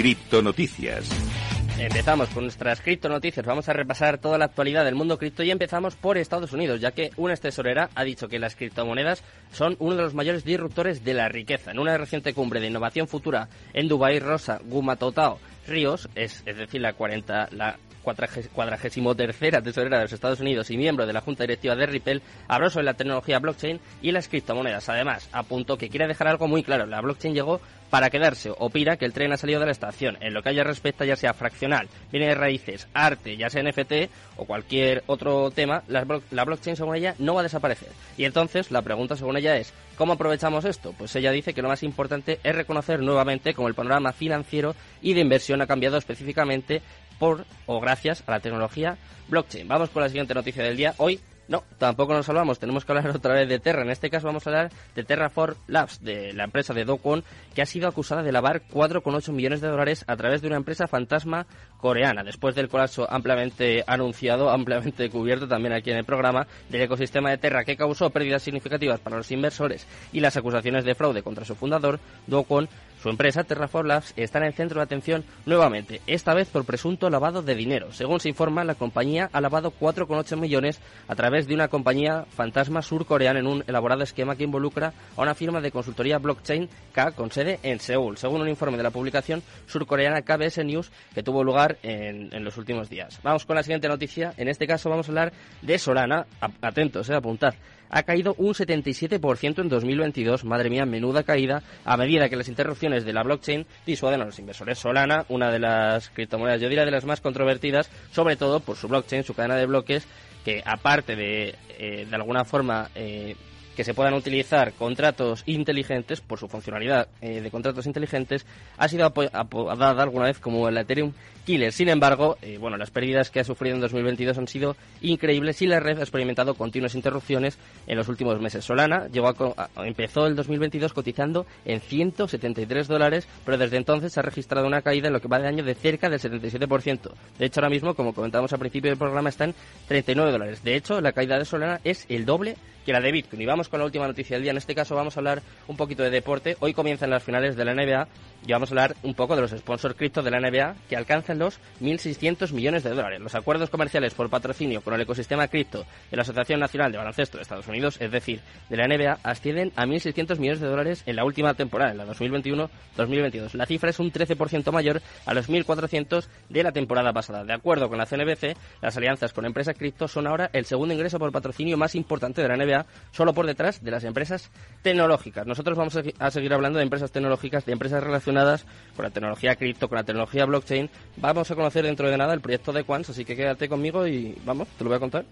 Criptonoticias. Empezamos con nuestras criptonoticias. Vamos a repasar toda la actualidad del mundo cripto y empezamos por Estados Unidos, ya que una tesorera ha dicho que las criptomonedas son uno de los mayores disruptores de la riqueza. En una reciente cumbre de innovación futura en Dubái, Rosa Gumatotao Ríos, es, es decir, la, 40, la cuadragésimo tercera tesorera de los Estados Unidos y miembro de la Junta Directiva de Ripple, habló sobre la tecnología blockchain y las criptomonedas. Además, apuntó que quiere dejar algo muy claro. La blockchain llegó para quedarse. Opina que el tren ha salido de la estación. En lo que haya respecta, ya sea fraccional, viene de raíces, arte, ya sea NFT o cualquier otro tema, la, la blockchain, según ella, no va a desaparecer. Y entonces, la pregunta, según ella, es, ¿cómo aprovechamos esto? Pues ella dice que lo más importante es reconocer nuevamente cómo el panorama financiero y de inversión ha cambiado específicamente por o gracias a la tecnología blockchain. Vamos con la siguiente noticia del día. Hoy no, tampoco nos hablamos. Tenemos que hablar otra vez de Terra. En este caso vamos a hablar de Terraform Labs, de la empresa de Do que ha sido acusada de lavar 4,8 millones de dólares a través de una empresa fantasma coreana. Después del colapso ampliamente anunciado, ampliamente cubierto también aquí en el programa, del ecosistema de Terra que causó pérdidas significativas para los inversores y las acusaciones de fraude contra su fundador, Do su empresa, Terraform Labs, está en el centro de atención nuevamente, esta vez por presunto lavado de dinero. Según se informa, la compañía ha lavado 4,8 millones a través de una compañía fantasma surcoreana en un elaborado esquema que involucra a una firma de consultoría blockchain K con sede en Seúl, según un informe de la publicación surcoreana KBS News que tuvo lugar en, los últimos días. Vamos con la siguiente noticia. En este caso vamos a hablar de Solana. Atentos, eh, apuntad ha caído un 77% en 2022. Madre mía, menuda caída a medida que las interrupciones de la blockchain disuaden a los inversores. Solana, una de las criptomonedas, yo diría de las más controvertidas, sobre todo por su blockchain, su cadena de bloques, que aparte de, eh, de alguna forma, eh, que se puedan utilizar contratos inteligentes por su funcionalidad eh, de contratos inteligentes ha sido apodada alguna vez como el Ethereum Killer. Sin embargo, eh, bueno, las pérdidas que ha sufrido en 2022 han sido increíbles y la red ha experimentado continuas interrupciones en los últimos meses. Solana llegó a, empezó el 2022 cotizando en 173 dólares, pero desde entonces se ha registrado una caída en lo que va de año de cerca del 77%. De hecho, ahora mismo, como comentamos al principio del programa, está en 39 dólares. De hecho, la caída de Solana es el doble que la de Bitcoin. Y vamos con la última noticia del día. En este caso vamos a hablar un poquito de deporte. Hoy comienzan las finales de la NBA y vamos a hablar un poco de los sponsors cripto de la NBA que alcanzan los 1.600 millones de dólares. Los acuerdos comerciales por patrocinio con el ecosistema cripto de la Asociación Nacional de Baloncesto de Estados Unidos, es decir, de la NBA, ascienden a 1.600 millones de dólares en la última temporada, en la 2021-2022. La cifra es un 13% mayor a los 1.400 de la temporada pasada. De acuerdo con la CNBC, las alianzas con empresas cripto son ahora el segundo ingreso por patrocinio más importante de la NBA, solo por detrás de las empresas tecnológicas. Nosotros vamos a seguir hablando de empresas tecnológicas, de empresas relacionadas con la tecnología cripto, con la tecnología blockchain. Vamos a conocer dentro de nada el proyecto de Quants, así que quédate conmigo y vamos, te lo voy a contar.